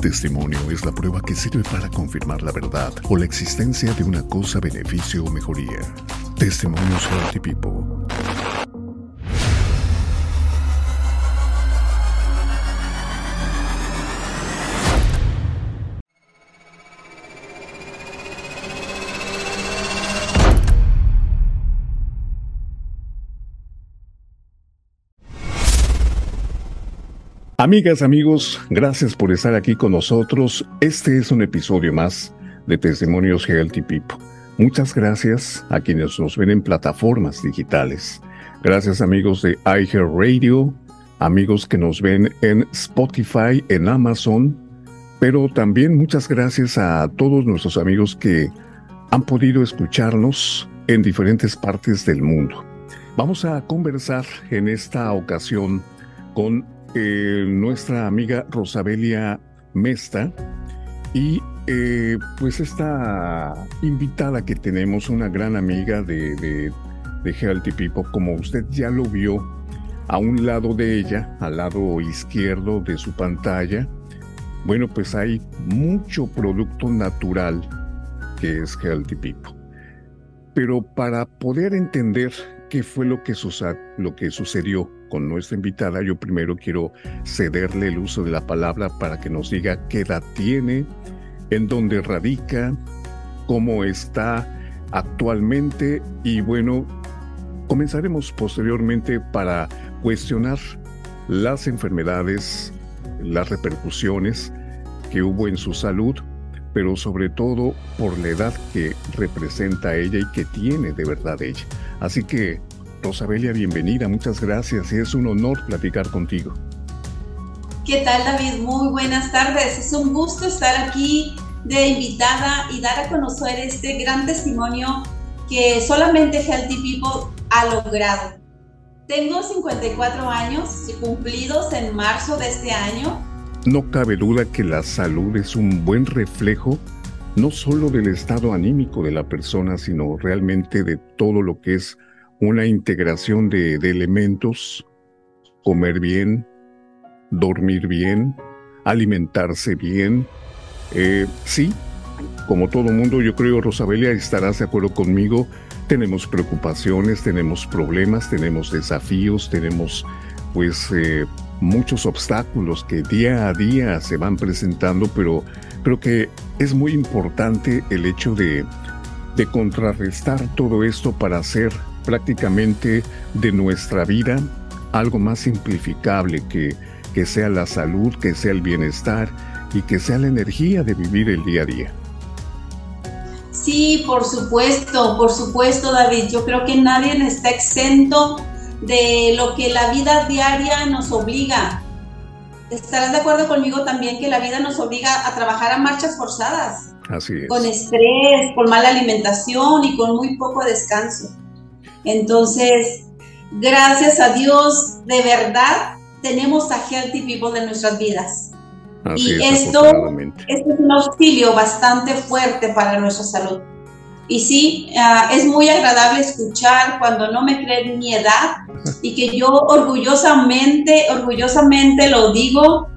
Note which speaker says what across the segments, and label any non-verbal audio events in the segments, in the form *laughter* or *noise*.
Speaker 1: Testimonio es la prueba que sirve para confirmar la verdad o la existencia de una cosa, beneficio o mejoría. Testimonios Healthy People. Amigas, amigos, gracias por estar aquí con nosotros. Este es un episodio más de Testimonios Healthy People. Muchas gracias a quienes nos ven en plataformas digitales. Gracias amigos de iHeartRadio, amigos que nos ven en Spotify, en Amazon, pero también muchas gracias a todos nuestros amigos que han podido escucharnos en diferentes partes del mundo. Vamos a conversar en esta ocasión con eh, nuestra amiga Rosabelia Mesta y eh, pues esta invitada que tenemos, una gran amiga de, de, Healthy People, como usted ya lo vio a un lado de ella, al lado izquierdo de su pantalla, bueno, pues hay mucho producto natural que es Healthy People. Pero para poder entender qué fue lo que, lo que sucedió con nuestra invitada, yo primero quiero cederle el uso de la palabra para que nos diga qué edad tiene, en dónde radica, cómo está actualmente y bueno, comenzaremos posteriormente para cuestionar las enfermedades, las repercusiones que hubo en su salud, pero sobre todo por la edad que representa ella y que tiene de verdad ella. Así que Rosabelia, bienvenida, muchas gracias y es un honor platicar contigo.
Speaker 2: ¿Qué tal David? Muy buenas tardes. Es un gusto estar aquí de invitada y dar a conocer este gran testimonio que solamente Healthy People ha logrado. Tengo 54 años cumplidos en marzo de este año.
Speaker 1: No cabe duda que la salud es un buen reflejo no solo del estado anímico de la persona, sino realmente de todo lo que es una integración de, elementos, comer bien, dormir bien, alimentarse bien. Eh, sí, como todo mundo, yo creo, Rosabelia, estarás de acuerdo conmigo, tenemos preocupaciones, tenemos problemas, tenemos desafíos, tenemos pues eh, muchos obstáculos que día a día se van presentando, pero creo que es muy importante el hecho de, de contrarrestar todo esto para hacer prácticamente de nuestra vida algo más simplificable que, que sea la salud, que sea el bienestar y que sea la energía de vivir el día a día.
Speaker 2: Sí, por supuesto, por supuesto, David. Yo creo que nadie está exento de lo que la vida diaria nos obliga. Estarás de acuerdo conmigo también que la vida nos obliga a trabajar a marchas forzadas.
Speaker 1: Así es.
Speaker 2: Con estrés, con mala alimentación y con muy poco descanso. Entonces, gracias a Dios, de verdad, tenemos a Healthy People en nuestras vidas. y esto, es un auxilio bastante fuerte para nuestra salud. Y sí, ah, es muy agradable escuchar cuando no me creen mi edad y que yo orgullosamente, orgullosamente lo digo.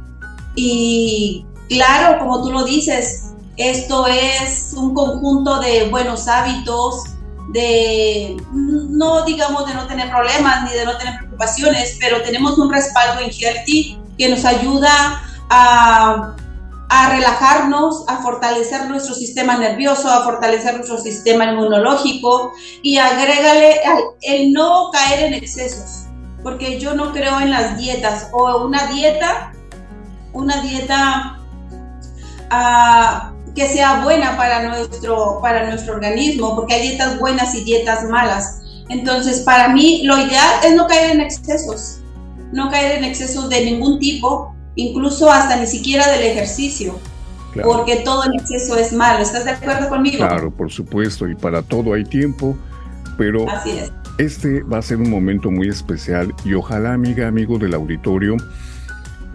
Speaker 2: Y claro, como tú lo dices, esto es un conjunto de buenos hábitos, de, no digamos de no tener problemas ni de no tener preocupaciones, pero tenemos un respaldo en que nos ayuda a, a relajarnos, a fortalecer nuestro sistema nervioso, a fortalecer nuestro sistema inmunológico y agrégale el no caer en excesos, porque yo no creo en las dietas o una dieta, una dieta... Uh, que sea buena para nuestro, para nuestro organismo, porque hay dietas buenas y dietas malas. Entonces, para mí, lo ideal es no caer en excesos, no caer en excesos de ningún tipo, incluso hasta ni siquiera del ejercicio, porque todo en exceso es malo. ¿Estás de acuerdo conmigo?
Speaker 1: Claro, por supuesto, y para todo hay tiempo, pero este va a ser un momento muy especial y ojalá, amiga, amigo del auditorio,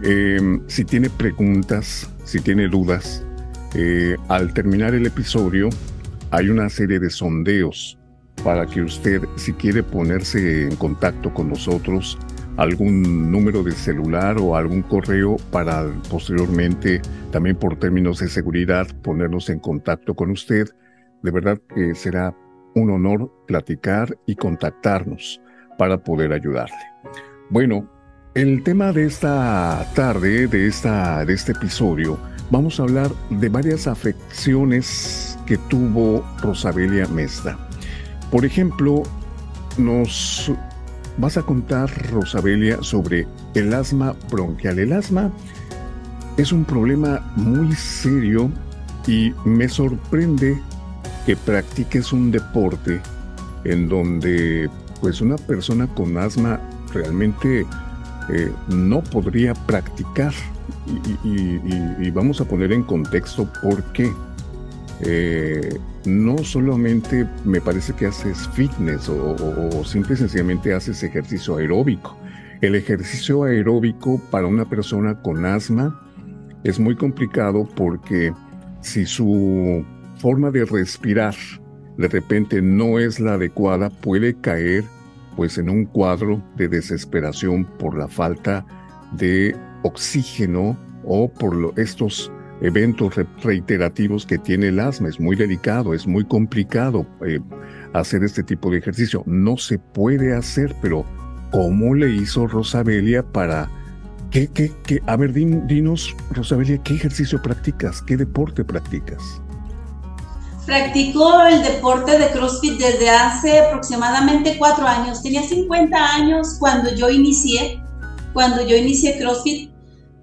Speaker 1: eh, si tiene preguntas, si tiene dudas, eh, al terminar el episodio hay una serie de sondeos para que usted, si quiere ponerse en contacto con nosotros, algún número de celular o algún correo para posteriormente, también por términos de seguridad, ponernos en contacto con usted. De verdad que será un honor platicar y contactarnos para poder ayudarle. Bueno, el tema de esta tarde, de, esta, de este episodio, vamos a hablar de varias afecciones que tuvo Rosabelia Mesta. Por ejemplo, nos vas a contar, Rosabelia, sobre el asma bronquial. El asma es un problema muy serio y me sorprende que practiques un deporte en donde pues una persona con asma realmente eh, no podría practicar. Y, vamos a poner en contexto por qué. Eh, no solamente me parece que haces fitness o, o, simple y sencillamente haces ejercicio aeróbico. El ejercicio aeróbico para una persona con asma es muy complicado porque si su forma de respirar de repente no es la adecuada, puede caer pues en un cuadro de desesperación por la falta de oxígeno o por estos eventos reiterativos que tiene el asma. Es muy delicado, es muy complicado eh, hacer este tipo de ejercicio. No se puede hacer, pero ¿cómo le hizo Rosabelia para... ¿Qué, qué, qué? A ver, dinos, Rosabelia, ¿qué ejercicio practicas? ¿Qué deporte practicas?
Speaker 2: Practico el deporte de CrossFit desde hace aproximadamente cuatro años. Tenía 50 años cuando yo inicié, cuando yo inicié CrossFit.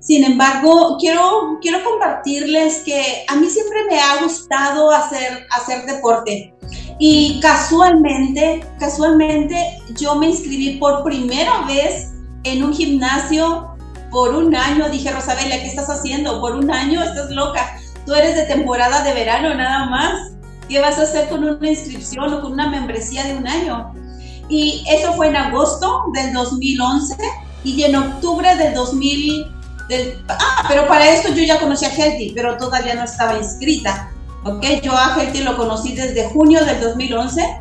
Speaker 2: Sin embargo, quiero, quiero compartirles que a mí siempre me ha gustado hacer, hacer deporte. Y casualmente, casualmente, yo me inscribí por primera vez en un gimnasio por un año. Dije, Rosabelia, ¿qué estás haciendo? Por un año, estás loca. Tú eres de temporada de verano nada más. ¿Qué vas a hacer con una inscripción o con una membresía de un año? Y eso fue en agosto del 2011 y en octubre del 2000... ah, pero para esto yo ya conocí a Healthy, pero todavía no estaba inscrita. ¿ok? Yo a Healthy lo conocí desde junio del 2011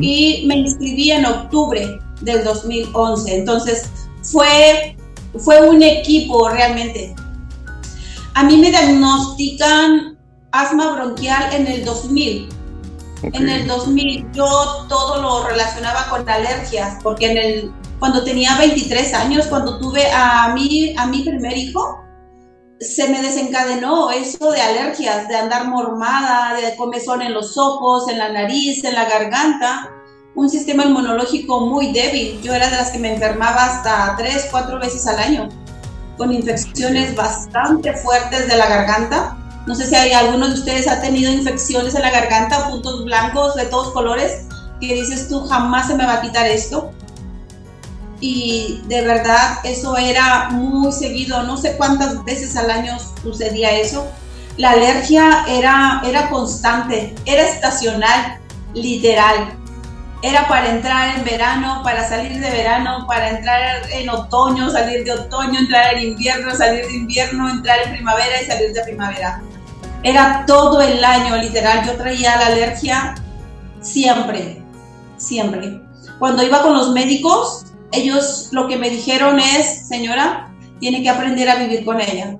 Speaker 2: y me inscribí en octubre del 2011. Entonces fue, fue un equipo realmente. A mí me diagnostican asma bronquial en el 2000. En el 2000 yo todo lo relacionaba con alergias, porque en el, cuando tenía 23 años, cuando tuve a mi, a mi primer hijo, se me desencadenó eso de alergias, de andar mormada, de comezón en los ojos, en la nariz, en la garganta, un sistema inmunológico muy débil. Yo era de las que me enfermaba hasta 3, 4 veces al año, con infecciones bastante fuertes de la garganta no sé si hay alguno de ustedes ha tenido infecciones en la garganta, puntos blancos de todos colores, que dices tú jamás se me va a quitar esto. Y de verdad eso era muy seguido, no sé cuántas veces al año sucedía eso. La alergia era, era constante, era estacional, literal. Era para entrar en verano, para salir de verano, para entrar en otoño, salir de otoño, entrar en invierno, salir de invierno, entrar en primavera y salir de primavera era todo el año, literal. Yo traía la alergia siempre, siempre. Cuando iba con los médicos, ellos lo que me dijeron es, señora, tiene que aprender a vivir con ella.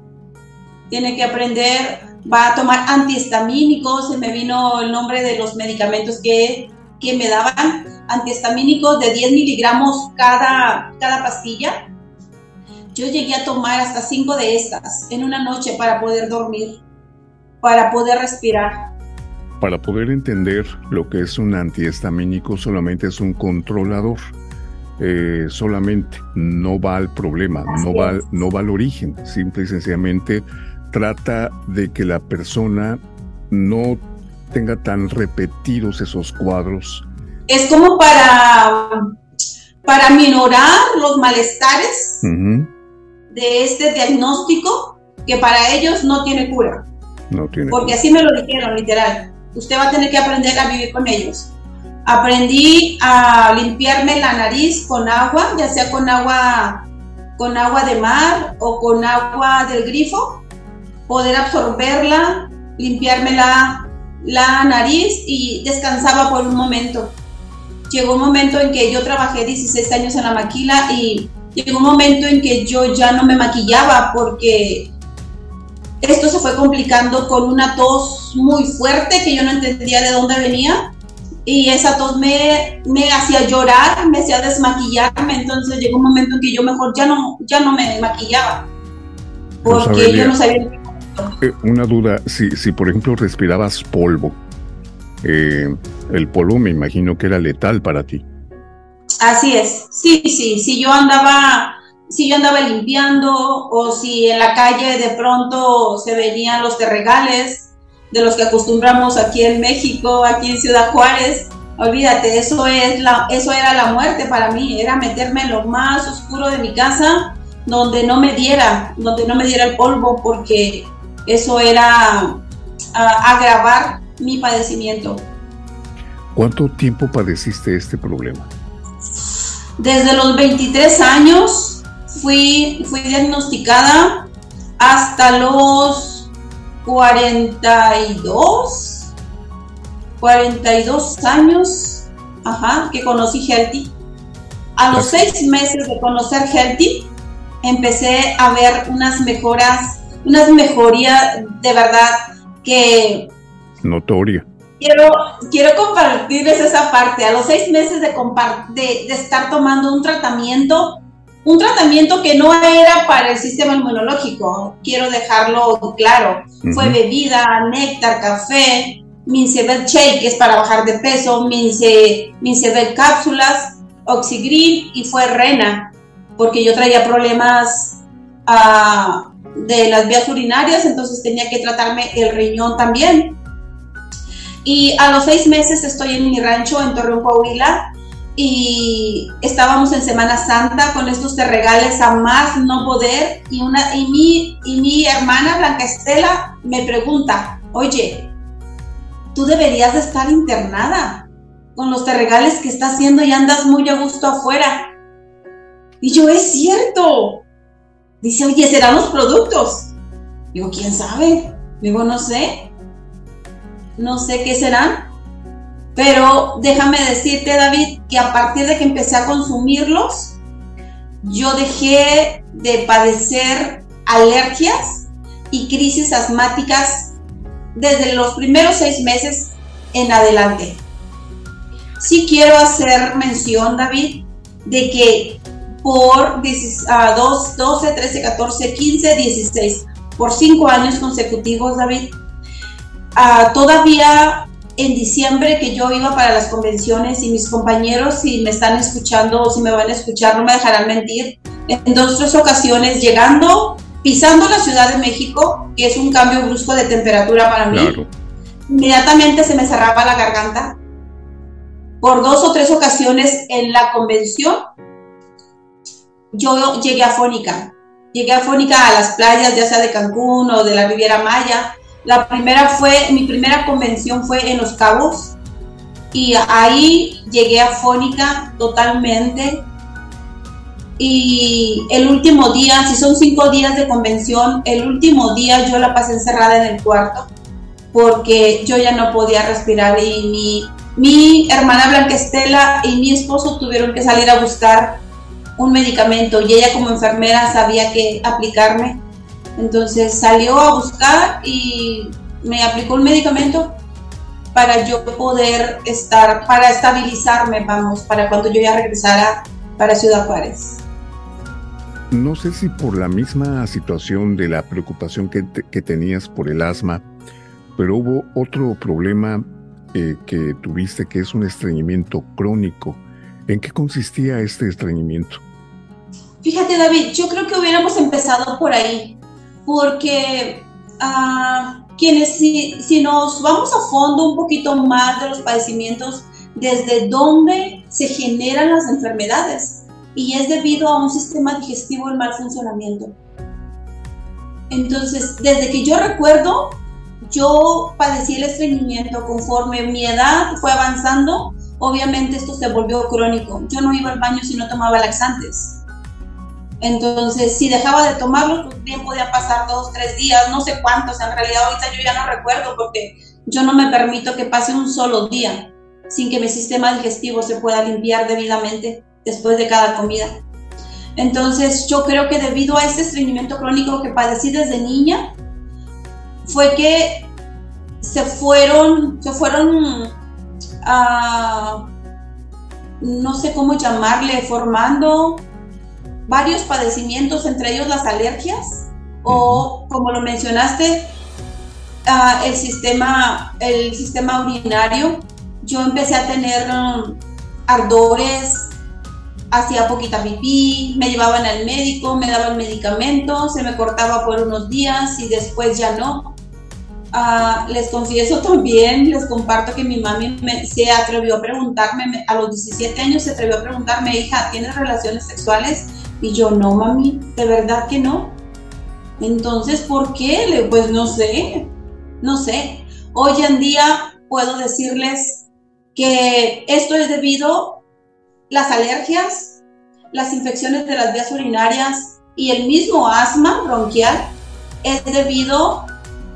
Speaker 2: Tiene que aprender, va a tomar antihistamínicos, se me vino el nombre de los medicamentos que, que me daban, antihistamínicos de 10 miligramos cada, cada pastilla. Yo llegué a tomar hasta 5 de estas en una noche para poder dormir para poder respirar.
Speaker 1: Para poder entender lo que es un antihistamínico, solamente es un controlador. Eh, solamente no va al problema, no va, no va al origen, simple y sencillamente trata de que la persona no tenga tan repetidos esos cuadros.
Speaker 2: Es como para, para minorar los malestares de este diagnóstico que para ellos no tiene cura. Porque así me lo dijeron, literal. Usted va a tener que aprender a vivir con ellos. Aprendí a limpiarme la nariz con agua, ya sea con agua, con agua de mar o con agua del grifo, poder absorberla, limpiarme la, la nariz y descansaba por un momento. Llegó un momento en que yo trabajé 16 años en la maquila y llegó un momento en que yo ya no me maquillaba porque esto se fue complicando con una tos muy fuerte que yo no entendía de dónde venía. Y esa tos me, me hacía llorar, me hacía desmaquillarme, entonces llegó un momento en que yo mejor ya no, ya no me maquillaba. Porque yo no sabía.
Speaker 1: Eh, una duda, si, si por ejemplo respirabas polvo, eh, el polvo me imagino que era letal para ti.
Speaker 2: Así es, sí, sí, si yo andaba, si yo andaba limpiando o si en la calle de pronto se venían los terregales de los que acostumbramos aquí en México, aquí en Ciudad Juárez, olvídate, eso es la, eso era la muerte para mí, era meterme en lo más oscuro de mi casa, donde no me diera, donde no me diera el polvo, porque eso era agravar mi padecimiento.
Speaker 1: ¿Cuánto tiempo padeciste este problema?
Speaker 2: Desde los 23 años fui, fui diagnosticada hasta los 42, 42 años, ajá, que conocí Healthy. A los seis meses de conocer Healthy, empecé a ver unas mejoras, unas mejorías de verdad que...
Speaker 1: Notoria
Speaker 2: quiero, quiero compartirles esa parte. A los seis meses de, de, de estar tomando un tratamiento, un tratamiento que no era para el sistema inmunológico, quiero dejarlo claro. Fue bebida, néctar, café, Mincebel Shake, que es para bajar de peso, Mince, Mincebel cápsulas, Oxygreen y fue Rena, porque yo traía problemas uh, de las vías urinarias, entonces tenía que tratarme el riñón también. Y a los seis meses estoy en mi rancho en Torreón, Coahuila, y estábamos en Semana Santa con estos te regales a más no poder y una y mi y mi hermana Blanca Estela me pregunta, "Oye, tú deberías de estar internada con los te regales que estás haciendo y andas muy a gusto afuera." Y yo, "Es cierto." Dice, "Oye, serán los productos." Digo, "¿Quién sabe?" Digo, "No sé." no sé qué serán, pero déjame decirte, David, que a partir de que empecé a consumirlos, yo dejé de padecer alergias y crisis asmáticas desde los primeros seis meses en adelante. Sí quiero hacer mención, David, de que por 12, 13, 14, 15, 16, por cinco años consecutivos, David, todavía en diciembre que yo iba para las convenciones y mis compañeros, si me están escuchando o si me van a escuchar, no me dejarán mentir, en dos tres ocasiones llegando, pisando la Ciudad de México, que es un cambio brusco de temperatura para mí, inmediatamente se me cerraba la garganta. Por dos o tres ocasiones en la convención, yo llegué a Fónica. Llegué a Fónica a las playas, ya sea de Cancún o de la Riviera Maya, la primera fue, mi primera convención fue en Los Cabos y ahí llegué a Fónica totalmente. Y el último día, si son cinco días de convención, el último día yo la pasé encerrada en el cuarto porque yo ya no podía respirar y mi, mi hermana Blanca Estela y mi esposo tuvieron que salir a buscar un medicamento y ella como enfermera sabía que aplicarme entonces salió a buscar y me aplicó un medicamento para yo poder estar, para estabilizarme, vamos, para cuando yo ya regresara para Ciudad Juárez.
Speaker 1: No sé si por la misma situación de la preocupación que, tenías por el asma, pero hubo otro problema eh, que tuviste que es un estreñimiento crónico. ¿En qué consistía este estreñimiento?
Speaker 2: Fíjate David, yo creo que hubiéramos empezado por ahí porque ah, quienes si, si nos vamos a fondo un poquito más de los padecimientos, desde dónde se generan las enfermedades y es debido a un sistema digestivo en mal funcionamiento. Entonces, desde que yo recuerdo, yo padecí el estreñimiento conforme mi edad fue avanzando, obviamente esto se volvió crónico. Yo no iba al baño si no tomaba laxantes. Entonces, si dejaba de tomarlo, pues bien podía pasar dos, tres días, no sé cuántos. En realidad, ahorita yo ya no recuerdo porque yo no me permito que pase un solo día sin que mi sistema digestivo se pueda limpiar debidamente después de cada comida. Entonces yo creo que debido a este estreñimiento crónico que padecí desde niña, fue que se fueron, se fueron, a, no sé cómo llamarle, formando varios padecimientos, entre ellos las alergias, o como lo mencionaste, ah, el, sistema, el sistema urinario. Yo empecé a tener um, ardores, hacía poquita pipí, me llevaban al médico, me daban medicamentos, se me cortaba por unos días y después ya no. Ah, les confieso también, les comparto que mi mami se atrevió a preguntarme, a los 17 años se atrevió a preguntarme, hija, ¿tienes relaciones sexuales? Y yo, no, mami, de verdad que no. Entonces, ¿por qué? Pues no sé, no sé. Hoy en día puedo decirles que esto es debido las alergias, las infecciones de las vías urinarias y el mismo asma bronquial es debido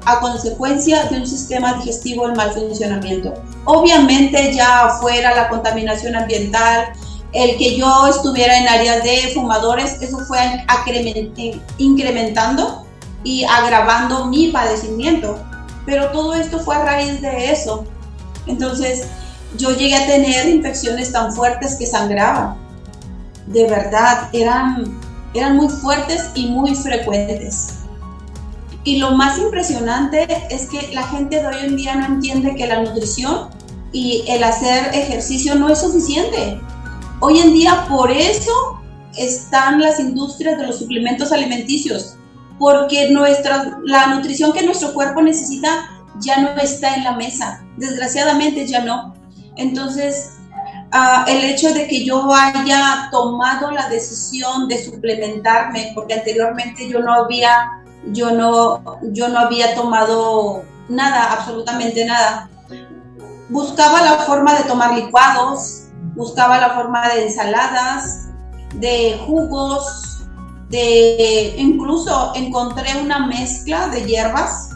Speaker 2: a consecuencia de un sistema digestivo en mal funcionamiento. Obviamente ya fuera la contaminación ambiental, el que yo estuviera en áreas de fumadores, eso fue incrementando y agravando mi padecimiento. Pero todo esto fue a raíz de eso. Entonces, yo llegué a tener infecciones tan fuertes que sangraban. De verdad, eran, eran muy fuertes y muy frecuentes. Y lo más impresionante es que la gente de hoy en día no entiende que la nutrición y el hacer ejercicio no es suficiente. Hoy en día por eso están las industrias de los suplementos alimenticios, porque nuestra, la nutrición que nuestro cuerpo necesita ya no está en la mesa, desgraciadamente ya no. Entonces, uh, el hecho de que yo haya tomado la decisión de suplementarme, porque anteriormente yo no había, yo no, yo no había tomado nada, absolutamente nada. Buscaba la forma de tomar licuados, buscaba la forma de ensaladas, de jugos, de incluso encontré una mezcla de hierbas,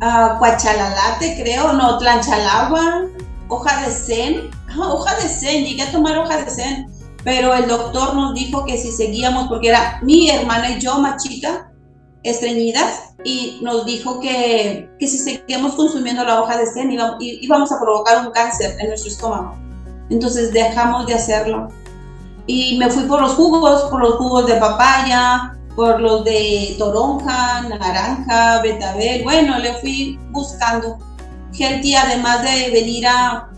Speaker 2: uh, cuachalalate creo, no, tlanchalagua, hoja de zen, hoja de zen, llegué a tomar hoja de zen, pero el doctor nos dijo que si seguíamos, porque era mi hermana y yo más chica, estreñidas, y nos dijo que, que si seguíamos consumiendo la hoja de zen íbamos a provocar un cáncer en nuestro estómago. Entonces dejamos de hacerlo. Y me fui por los jugos, por los jugos de papaya, por los de toronja, naranja, betabel. Bueno, le fui buscando. Healthy, además de venir a,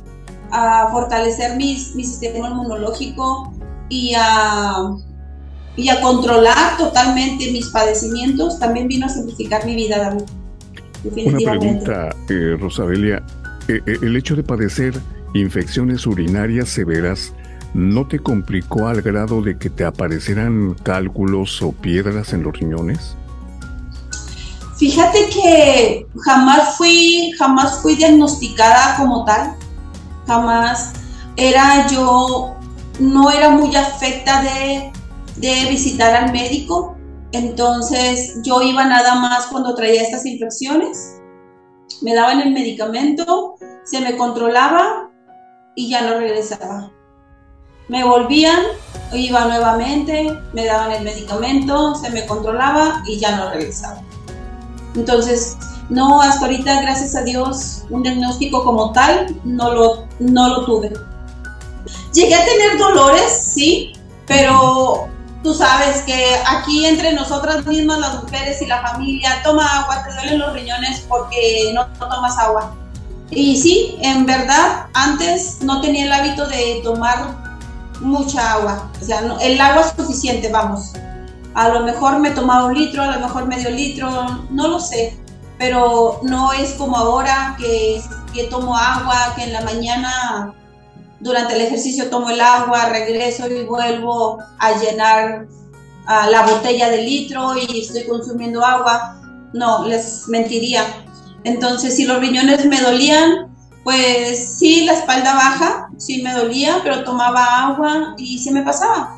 Speaker 2: fortalecer mi sistema inmunológico y a, y a controlar totalmente mis padecimientos, también vino a simplificar mi vida, David.
Speaker 1: Definitivamente. Una pregunta, eh, Rosabelia. Eh, eh, el hecho de padecer infecciones urinarias severas no te complicó al grado de que te aparecieran cálculos o piedras en los riñones?
Speaker 2: Fíjate que jamás fui, jamás fui diagnosticada como tal, jamás era yo, no era muy afecta de, de visitar al médico, entonces yo iba nada más cuando traía estas infecciones, me daban el medicamento, se me controlaba y ya no regresaba. Me volvían, iba nuevamente, me daban el medicamento, se me controlaba y ya no regresaba. Entonces, no, hasta ahorita, gracias a Dios, un diagnóstico como tal no lo, no lo tuve. Llegué a tener dolores, sí, pero tú sabes que aquí entre nosotras mismas, las mujeres y la familia, toma agua, te duelen los riñones porque no tomas agua. Y sí, en verdad, antes no tenía el hábito de tomar mucha agua, o sea, el agua es suficiente, vamos. A lo mejor me tomaba un litro, a lo mejor medio litro, no lo sé, pero no es como ahora que, que tomo agua, que en la mañana durante el ejercicio tomo el agua, regreso y vuelvo a llenar la botella de litro y estoy consumiendo agua. No, les mentiría. Entonces, si los riñones me dolían, pues sí, la espalda baja, sí me dolía, pero tomaba agua y se me pasaba.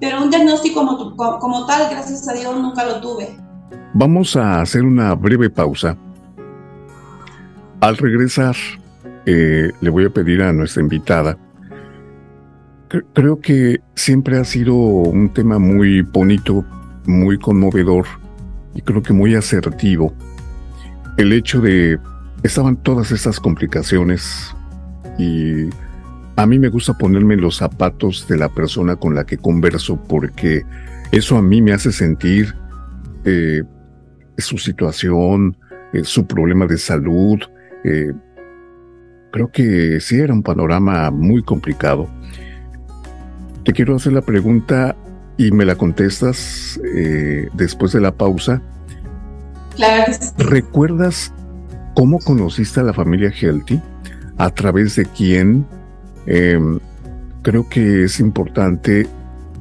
Speaker 2: Pero un diagnóstico como, tal, gracias a Dios, nunca lo tuve.
Speaker 1: Vamos a hacer una breve pausa. Al regresar, eh, le voy a pedir a nuestra invitada creo que siempre ha sido un tema muy bonito, muy conmovedor y creo que muy asertivo. El hecho de estaban todas estas complicaciones y a mí me gusta ponerme los zapatos de la persona con la que converso porque eso a mí me hace sentir eh, su situación, eh, su problema de salud. Eh, creo que sí era un panorama muy complicado. Te quiero hacer la pregunta y me la contestas después de la pausa.
Speaker 2: Claro.
Speaker 1: ¿Recuerdas cómo conociste a la familia Healthy? ¿A través de quién? Em, creo que es importante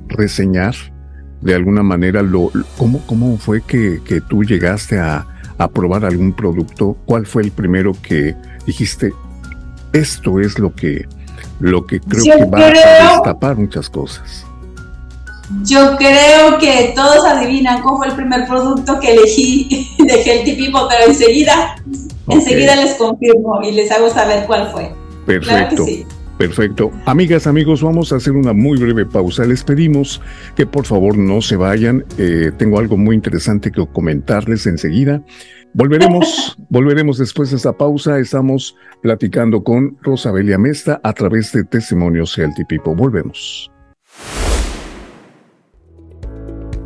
Speaker 1: reseñar de alguna manera lo, cómo, cómo fue que, tú llegaste a, probar algún producto. ¿Cuál fue el primero que dijiste? Esto es lo que, lo que creo que va a destapar muchas cosas.
Speaker 2: Yo creo que todos adivinan cómo fue el primer producto que elegí *laughs* de Healthy People, pero enseguida, enseguida les confirmo y les hago saber cuál fue.
Speaker 1: Perfecto. Perfecto. Amigas, amigos, vamos a hacer una muy breve pausa. Les pedimos que por favor no se vayan. Eh, tengo algo muy interesante que comentarles enseguida. Volveremos, *laughs* volveremos después de esta pausa. Estamos platicando con Rosabelia Mesta a través de Testimonios Healthy People. Volvemos.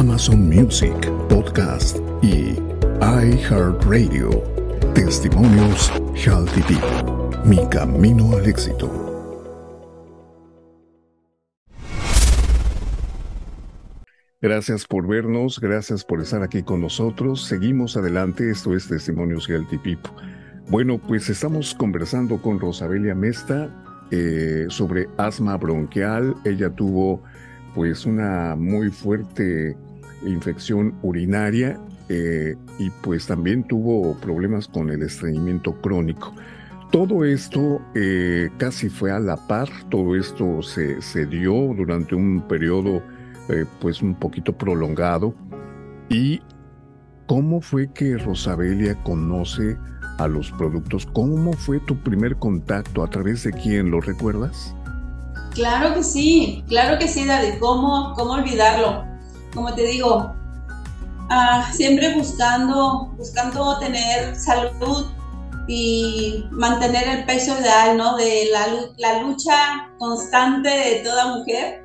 Speaker 1: Amazon Music, Podcast y iHeartRadio. Testimonios Healthy People. Mi camino al éxito. Gracias por vernos, gracias por estar aquí con nosotros. Seguimos adelante, esto es Testimonios Healthy People. Bueno, pues estamos conversando con Rosabelia Mesta eh, sobre asma bronquial. Ella tuvo pues una muy fuerte infección urinaria eh, y pues también tuvo problemas con el estreñimiento crónico. Todo esto eh, casi fue a la par, todo esto se, se dio durante un periodo eh, pues un poquito prolongado. ¿Y cómo fue que Rosabelia conoce a los productos? ¿Cómo fue tu primer contacto? ¿A través de quién? ¿Lo recuerdas?
Speaker 2: Claro que sí, claro que sí, Daddy. ¿Cómo, cómo olvidarlo? Como te digo, ah, siempre buscando, buscando tener salud y mantener el peso ideal, ¿no? De la, la lucha constante de toda mujer.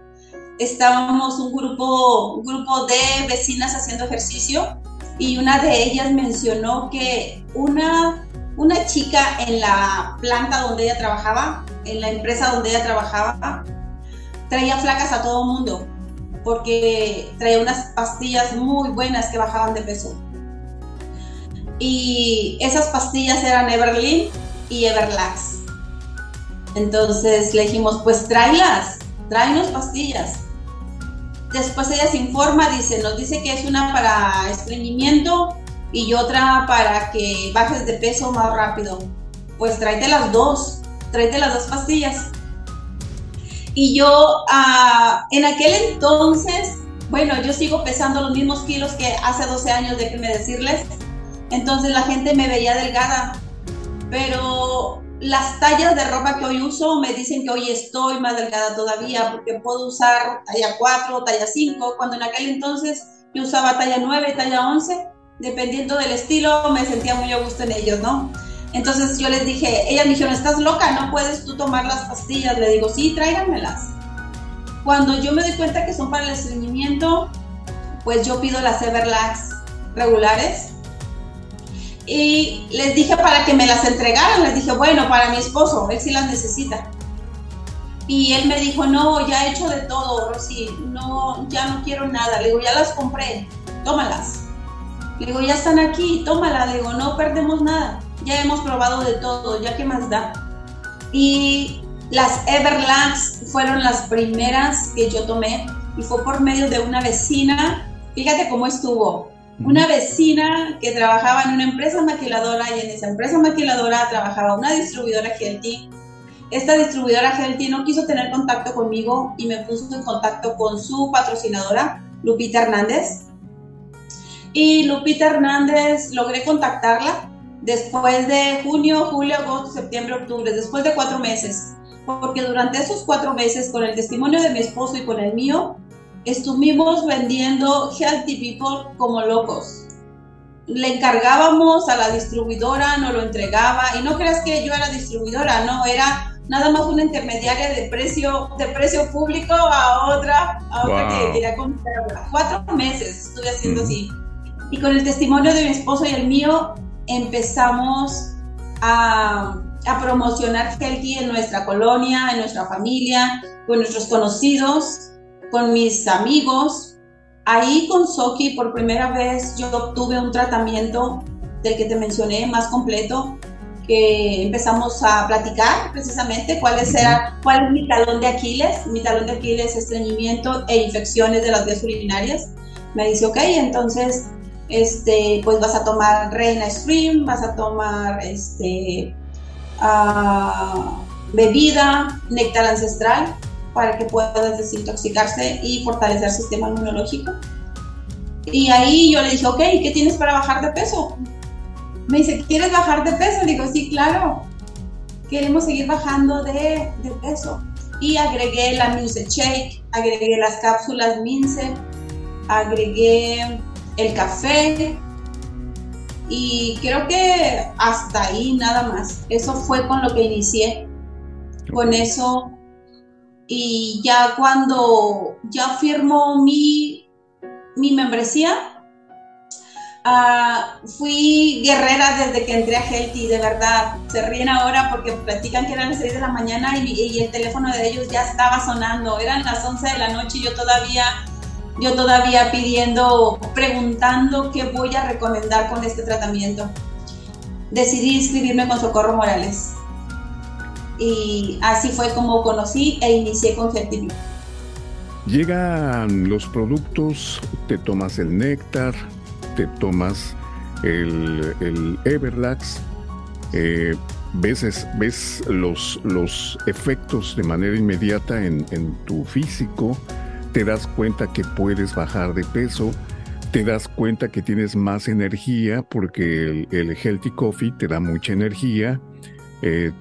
Speaker 2: Estábamos un grupo, un grupo de vecinas haciendo ejercicio y una de ellas mencionó que una, una chica en la planta donde ella trabajaba en la empresa donde ella trabajaba, traía flacas a todo mundo porque traía unas pastillas muy buenas que bajaban de peso. Y esas pastillas eran Everlin y Everlax. Entonces le dijimos, pues tráelas, tráenos pastillas. Después ella se informa, dice, nos dice que es una para estreñimiento y otra para que bajes de peso más rápido. Pues tráete las dos tráete las dos pastillas. Y yo ah, en aquel entonces, bueno, yo sigo pesando los mismos kilos que hace 12 años, déjenme decirles. Entonces la gente me veía delgada. Pero las tallas de ropa que hoy uso me dicen que hoy estoy más delgada todavía porque puedo usar talla 4, talla 5, cuando en aquel entonces yo usaba talla 9, talla 11. Dependiendo del estilo, me sentía muy a gusto en ellos, ¿no? Entonces yo les dije, ella me dijeron, estás loca, no puedes tú tomar las pastillas. Le digo, sí, tráiganmelas. Cuando yo me doy cuenta que son para el estreñimiento, pues yo pido las Everlax regulares. Y les dije para que me las entregaran, les dije, bueno, para mi esposo, él sí las necesita. Y él me dijo, no, ya he hecho de todo, Rosy, no, ya no quiero nada. Le digo, ya las compré, tómalas. Le digo, ya están aquí, tómalas. Le digo, no perdemos nada ya hemos probado de todo, ya que más da. Y las Everlax fueron las primeras que yo tomé y fue por medio de una vecina. Fíjate cómo estuvo. Una vecina que trabajaba en una empresa maquiladora y en esa empresa maquiladora trabajaba una distribuidora Healthy. Esta distribuidora Healthy no quiso tener contacto conmigo y me puso en contacto con su patrocinadora, Lupita Hernández. Y Lupita Hernández logré contactarla después de junio, julio, agosto, septiembre, octubre, después de cuatro meses. Porque durante esos cuatro meses, con el testimonio de mi esposo y con el mío, estuvimos vendiendo Healthy People como locos. Le encargábamos a la distribuidora, nos lo entregaba, y no creas que yo era distribuidora, no, era nada más una intermediaria de precio, de precio público a otra, a otra que quería comprar. Cuatro meses estuve haciendo así. Y con el testimonio de mi esposo y el mío, empezamos a, a promocionar Healthy en nuestra colonia, en nuestra familia, con nuestros conocidos con mis amigos. Ahí con Soki por primera vez yo obtuve un tratamiento del que te mencioné más completo, que empezamos a platicar precisamente cuál es, era, cuál es mi talón de Aquiles. Mi talón de Aquiles es estreñimiento e infecciones de las vías urinarias. Me dice, ok, entonces, este, pues vas a tomar Reina Stream, vas a tomar este, uh, bebida, néctar ancestral para que puedas desintoxicarse y fortalecer el sistema inmunológico. Y ahí yo le dije, ok, ¿qué tienes para bajar de peso? Me dice, ¿quieres bajar de peso? digo, sí, claro. Queremos seguir bajando de, de peso. Y agregué la Mince Shake, agregué las cápsulas Mince, agregué el café. Y creo que hasta ahí nada más. Eso fue con lo que inicié. Con eso y ya cuando ya firmó mi, mi membresía, uh, fui guerrera desde que entré a Healthy, de verdad. Se ríen ahora porque platican que eran las 6 de la mañana y, y, el teléfono de ellos ya estaba sonando. Eran las 11 de la noche y yo todavía, yo todavía pidiendo, preguntando qué voy a recomendar con este tratamiento. Decidí inscribirme con Socorro Morales y así fue como conocí e inicié con Fertility.
Speaker 1: Llegan los productos, te tomas el néctar, te tomas el, Everlax, eh, ves, ves los, los efectos de manera inmediata en, en tu físico, te das cuenta que puedes bajar de peso, te das cuenta que tienes más energía porque el, el Healthy Coffee te da mucha energía, eh,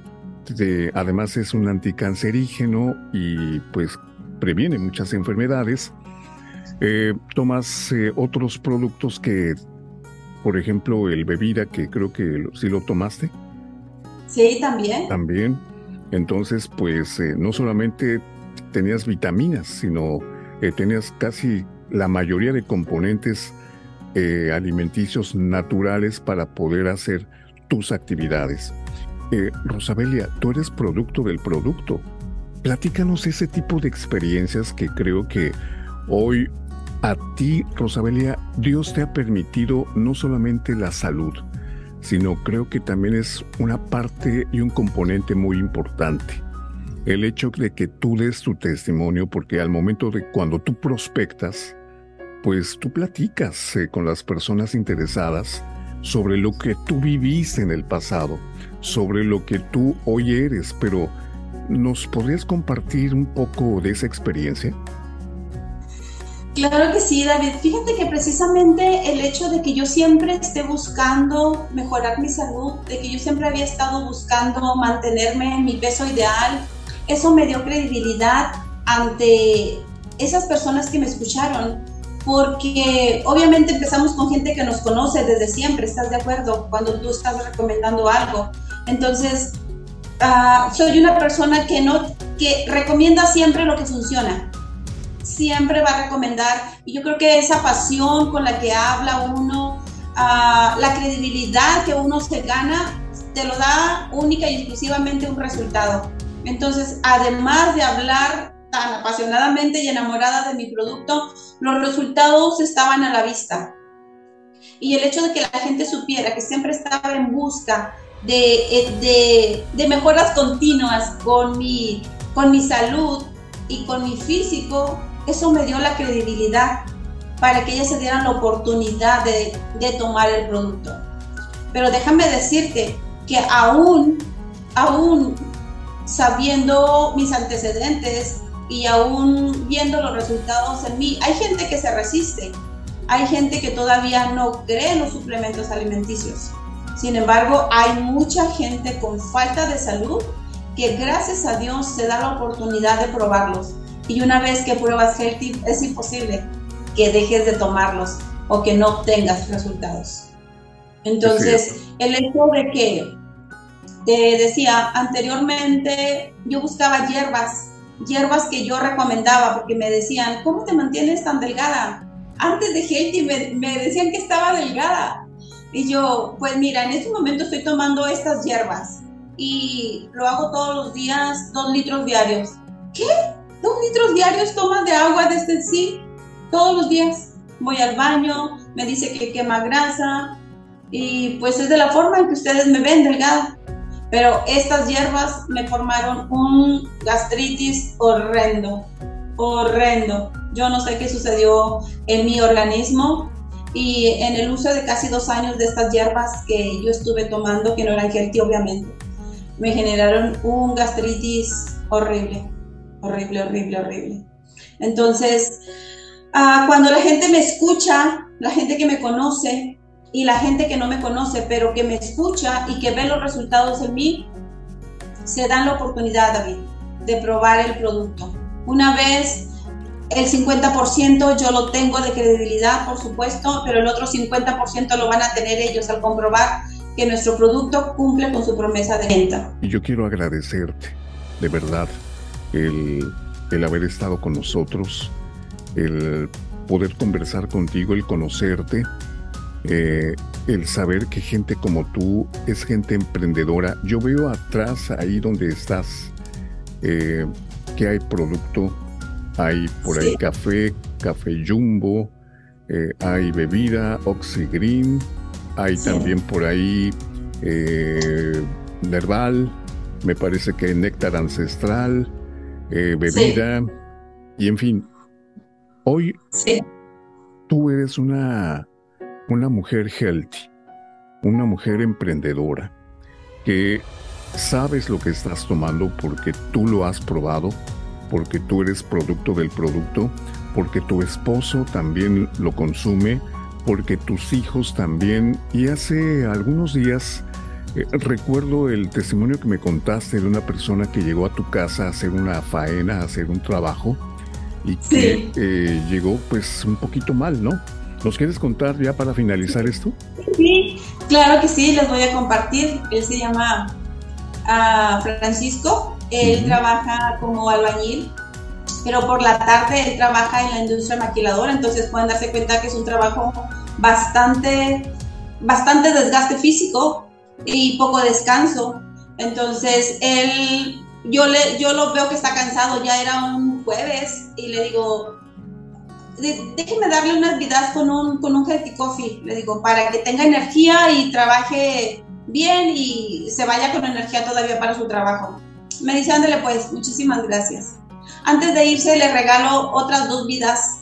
Speaker 1: además es un anticancerígeno y pues previene muchas enfermedades. Eh, tomas eh, otros productos que, por ejemplo, el bebida, que creo que sí lo tomaste.
Speaker 2: Sí, también.
Speaker 1: También. Entonces, pues no solamente tenías vitaminas, sino tenías casi la mayoría de componentes alimenticios naturales para poder hacer tus actividades. Eh, Rosabelia, tú eres producto del producto. Platícanos ese tipo de experiencias que creo que hoy a ti, Rosabelia, Dios te ha permitido no solamente la salud, sino creo que también es una parte y un componente muy importante. El hecho de que tú des tu testimonio, porque al momento de cuando tú prospectas, pues tú platicas eh, con las personas interesadas sobre lo que tú viviste en el pasado sobre lo que tú hoy eres, pero ¿nos podrías compartir un poco de esa experiencia?
Speaker 2: Claro que sí, David. Fíjate que precisamente el hecho de que yo siempre esté buscando mejorar mi salud, de que yo siempre había estado buscando mantenerme en mi peso ideal, eso me dio credibilidad ante esas personas que me escucharon porque obviamente empezamos con gente que nos conoce desde siempre, ¿estás de acuerdo? Cuando tú estás recomendando algo. Entonces, uh, soy una persona que, no, que recomienda siempre lo que funciona. Siempre va a recomendar. Y yo creo que esa pasión con la que habla uno, uh, la credibilidad que uno se gana, te lo da única y exclusivamente un resultado. Entonces, además de hablar tan apasionadamente y enamorada de mi producto, los resultados estaban a la vista. Y el hecho de que la gente supiera que siempre estaba en busca de, de, de mejoras continuas con mi, con mi salud y con mi físico, eso me dio la credibilidad para que ellas se dieran la oportunidad de, de tomar el producto. Pero déjame decirte que aún, aún sabiendo mis antecedentes y aún viendo los resultados en mí, hay gente que se resiste, hay gente que todavía no cree en los suplementos alimenticios. Sin embargo, hay mucha gente con falta de salud que gracias a Dios se da la oportunidad de probarlos. Y una vez que pruebas Healthy, es imposible que dejes de tomarlos o que no obtengas resultados. Entonces, el hecho de que te decía anteriormente, yo buscaba hierbas, hierbas que yo recomendaba porque me decían, ¿cómo te mantienes tan delgada? Antes de Healthy me, me decían que estaba delgada. Y yo, pues mira, en este momento estoy tomando estas hierbas y lo hago todos los días, dos litros diarios. ¿Qué? ¿Dos litros diarios tomas de agua desde sí? Todos los días. Voy al baño, me dice que quema grasa y pues es de la forma en que ustedes me ven delgada. Pero estas hierbas me formaron un gastritis horrendo, horrendo. Yo no sé qué sucedió en mi organismo y en el uso de casi dos años de estas hierbas que yo estuve tomando, que no eran healthy obviamente me generaron un gastritis horrible, horrible, horrible, horrible. Entonces, ah, cuando la gente me escucha, la gente que me conoce y la gente que no me conoce, pero que me escucha y que ve los resultados en mí, se dan la oportunidad, David, de probar el producto. Una vez el 50% yo lo tengo de credibilidad, por supuesto, pero el otro 50% lo van a tener ellos al comprobar que nuestro producto cumple con su promesa de venta.
Speaker 1: Y yo quiero agradecerte, de verdad, el, el haber estado con nosotros, el poder conversar contigo, el conocerte, eh, el saber que gente como tú es gente emprendedora. Yo veo atrás, ahí donde estás, eh, que hay producto, hay por ahí café, café jumbo, eh, hay bebida, Oxygreen, hay también por ahí Nerval, me parece que néctar ancestral, bebida, y en fin. Hoy tú eres una, una mujer healthy, una mujer emprendedora, que sabes lo que estás tomando porque tú lo has probado, porque tú eres producto del producto, porque tu esposo también lo consume, porque tus hijos también, y hace algunos días eh, recuerdo el testimonio que me contaste de una persona que llegó a tu casa a hacer una faena, a hacer un trabajo, y que eh, llegó pues un poquito mal, ¿no? ¿Nos quieres contar ya para finalizar esto?
Speaker 2: Sí, claro que sí, les voy a compartir. Él se llama ah, Francisco, él trabaja como albañil pero por la tarde él trabaja en la industria maquiladora, entonces pueden darse cuenta que es un trabajo bastante, bastante desgaste físico y poco descanso. Entonces él, yo, le, yo lo veo que está cansado, ya era un jueves y le digo, déjeme darle unas vidas con un, con un healthy coffee, le digo, para que tenga energía y trabaje bien y se vaya con energía todavía para su trabajo. Me dice, ándale pues, muchísimas gracias. Antes de irse le regalo otras dos vidas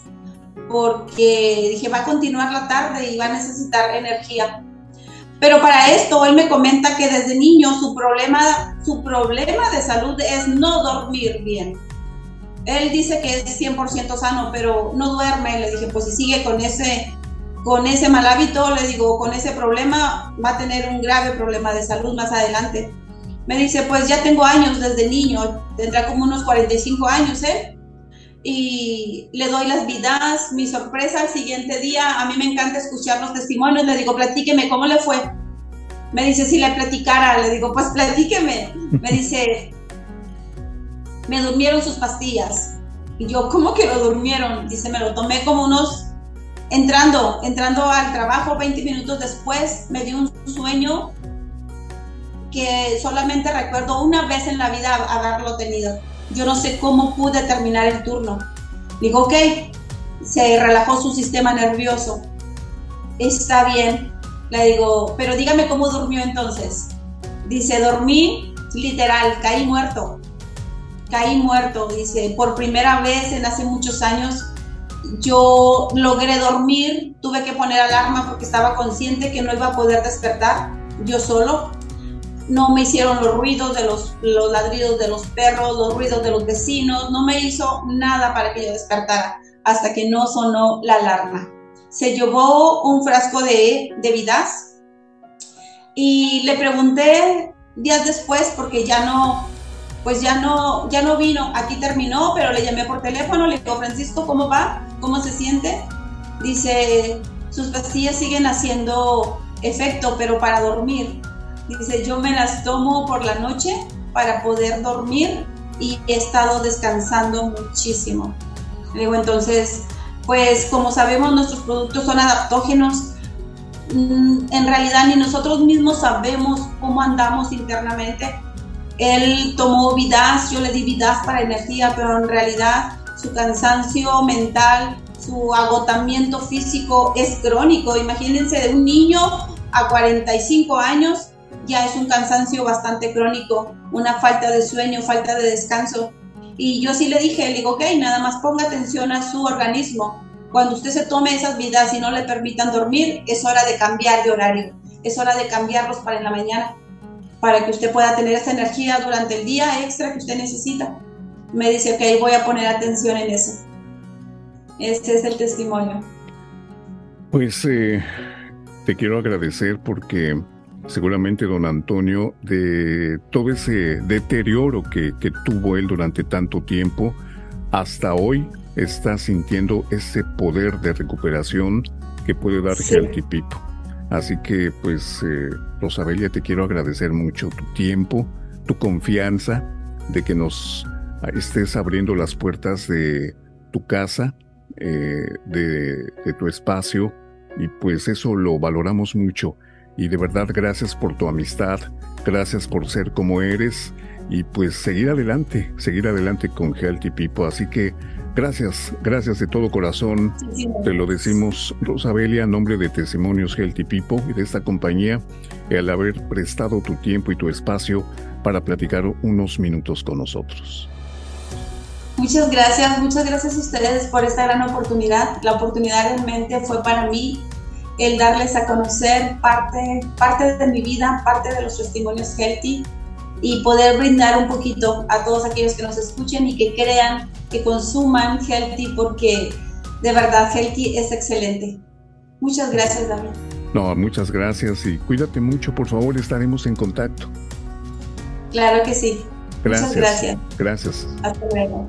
Speaker 2: porque dije, va a continuar la tarde y va a necesitar energía. Pero para esto, él me comenta que desde niño su problema, su problema de salud es no dormir bien. Él dice que es 100% sano, pero no duerme. Le dije, pues si sigue con ese, con ese mal hábito, le digo, con ese problema, va a tener un grave problema de salud más adelante. Me dice, pues ya tengo años desde niño, tendrá como unos 45 años, ¿eh? Y le doy las vidas, mi sorpresa al siguiente día, a mí me encanta escuchar los testimonios, le digo, platíqueme, ¿cómo le fue? Me dice, si le platicara, le digo, pues platíqueme. Me dice, me durmieron sus pastillas. Y yo, ¿cómo que lo durmieron? Dice, me lo tomé como unos, entrando, entrando al trabajo 20 minutos después, me dio un sueño que solamente recuerdo una vez en la vida haberlo tenido. Yo no sé cómo pude terminar el turno. Digo, ok, se relajó su sistema nervioso. Está bien. Le digo, pero dígame cómo durmió entonces. Dice, dormí literal, caí muerto. Caí muerto, dice, por primera vez en hace muchos años yo logré dormir, tuve que poner alarma porque estaba consciente que no iba a poder despertar yo solo. No me hicieron los ruidos de los, los ladridos de los perros, los ruidos de los vecinos, no me hizo nada para que yo despertara hasta que no sonó la alarma. Se llevó un frasco de, de vidas y le pregunté días después porque ya no, pues ya no, ya no vino, aquí terminó, pero le llamé por teléfono, le digo, Francisco, ¿cómo va? ¿Cómo se siente? Dice, sus pastillas siguen haciendo efecto, pero para dormir. Dice, yo me las tomo por la noche para poder dormir y he estado descansando muchísimo. Le digo, entonces, pues como sabemos, nuestros productos son adaptógenos. Mm, en realidad ni nosotros mismos sabemos cómo andamos internamente él tomó vidas, yo le di vidas para energía, pero en realidad su cansancio mental, su agotamiento físico es crónico. Imagínense de un niño a 45 años ya es un cansancio bastante crónico, una falta de sueño, falta de descanso. Y yo sí le dije, le digo, ok, nada más ponga atención a su organismo. Cuando usted se tome esas vidas y no le permitan dormir, es hora de cambiar de horario, es hora de cambiarlos para en la mañana para que usted pueda tener esa energía durante el día extra que usted necesita. Me dice, ok, voy a poner atención en eso. Este es el testimonio.
Speaker 1: Pues eh, te quiero agradecer porque seguramente don Antonio, de todo ese deterioro que, que tuvo él durante tanto tiempo, hasta hoy está sintiendo ese poder de recuperación que puede dar sí. People. Así que, pues, eh, Rosabelia, te quiero agradecer mucho tu tiempo, tu confianza de que nos estés abriendo las puertas de tu casa, eh, de tu espacio, y pues eso lo valoramos mucho. Y de verdad, gracias por tu amistad, gracias por ser como eres, y pues seguir adelante, seguir adelante con Healthy People. Así que Gracias, gracias de todo corazón. Sí, Te lo decimos, Rosabelia, en nombre de Testimonios Healthy People y de esta compañía, el haber prestado tu tiempo y tu espacio para platicar unos minutos con nosotros.
Speaker 2: Muchas gracias, muchas gracias a ustedes por esta gran oportunidad. La oportunidad realmente fue para mí el darles a conocer parte, parte de mi vida, parte de los testimonios Healthy y poder brindar un poquito a todos aquellos que nos escuchen y que crean, que consuman Healthy porque de verdad Healthy es excelente. Muchas gracias, David.
Speaker 1: No, muchas gracias y cuídate mucho, por favor, estaremos en contacto.
Speaker 2: Claro que sí.
Speaker 1: Gracias.
Speaker 2: Muchas gracias.
Speaker 1: Gracias.
Speaker 2: Hasta luego.